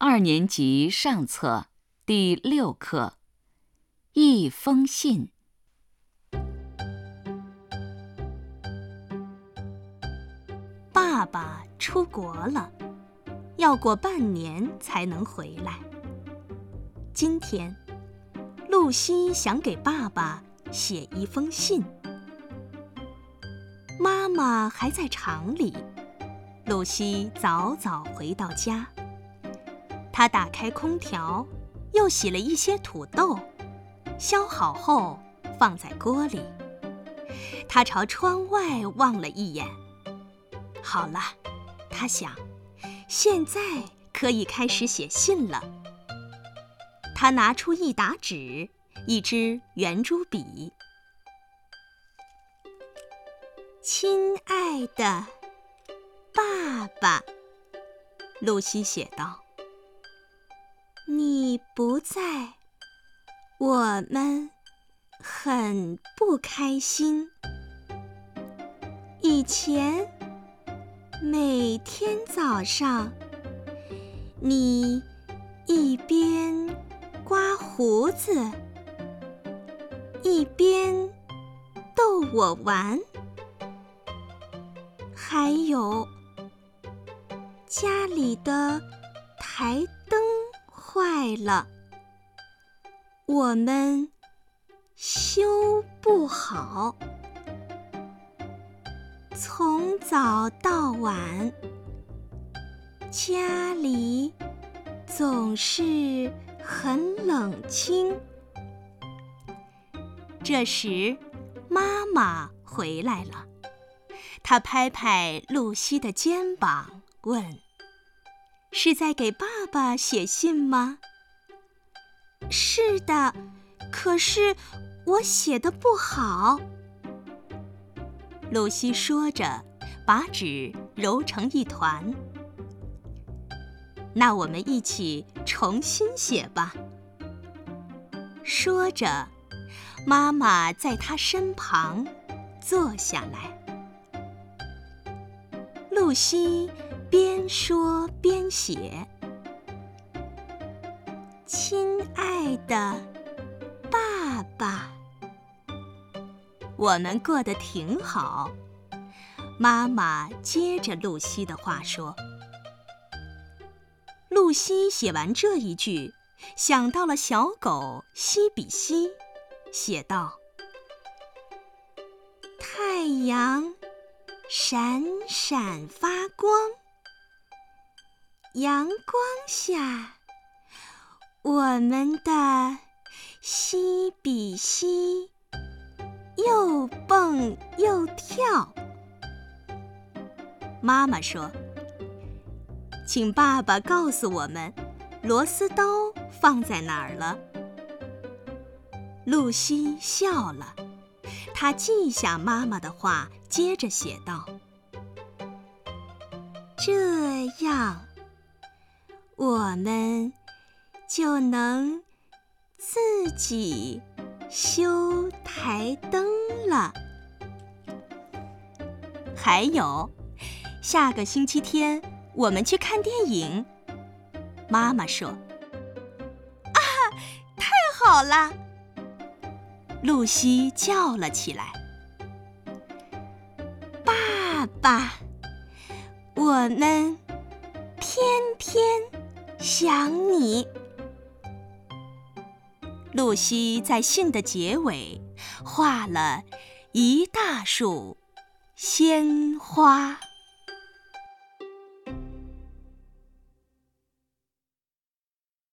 二年级上册第六课《一封信》。爸爸出国了，要过半年才能回来。今天，露西想给爸爸写一封信。妈妈还在厂里，露西早早回到家。他打开空调，又洗了一些土豆，削好后放在锅里。他朝窗外望了一眼。好了，他想，现在可以开始写信了。他拿出一沓纸，一支圆珠笔。亲爱的爸爸，露西写道。你不在，我们很不开心。以前每天早上，你一边刮胡子，一边逗我玩，还有家里的台灯。坏了，我们修不好。从早到晚，家里总是很冷清。这时，妈妈回来了，她拍拍露西的肩膀，问。是在给爸爸写信吗？是的，可是我写的不好。露西说着，把纸揉成一团。那我们一起重新写吧。说着，妈妈在她身旁坐下来。露西。边说边写，亲爱的爸爸，我们过得挺好。妈妈接着露西的话说。露西写完这一句，想到了小狗西比西，写道：“太阳闪闪发光。”阳光下，我们的西比西又蹦又跳。妈妈说：“请爸爸告诉我们，螺丝刀放在哪儿了。”露西笑了，她记下妈妈的话，接着写道：“这样。”我们就能自己修台灯了。还有，下个星期天我们去看电影。妈妈说：“啊，太好了！”露西叫了起来：“爸爸，我们天天……”想你，露西在信的结尾画了一大束鲜花。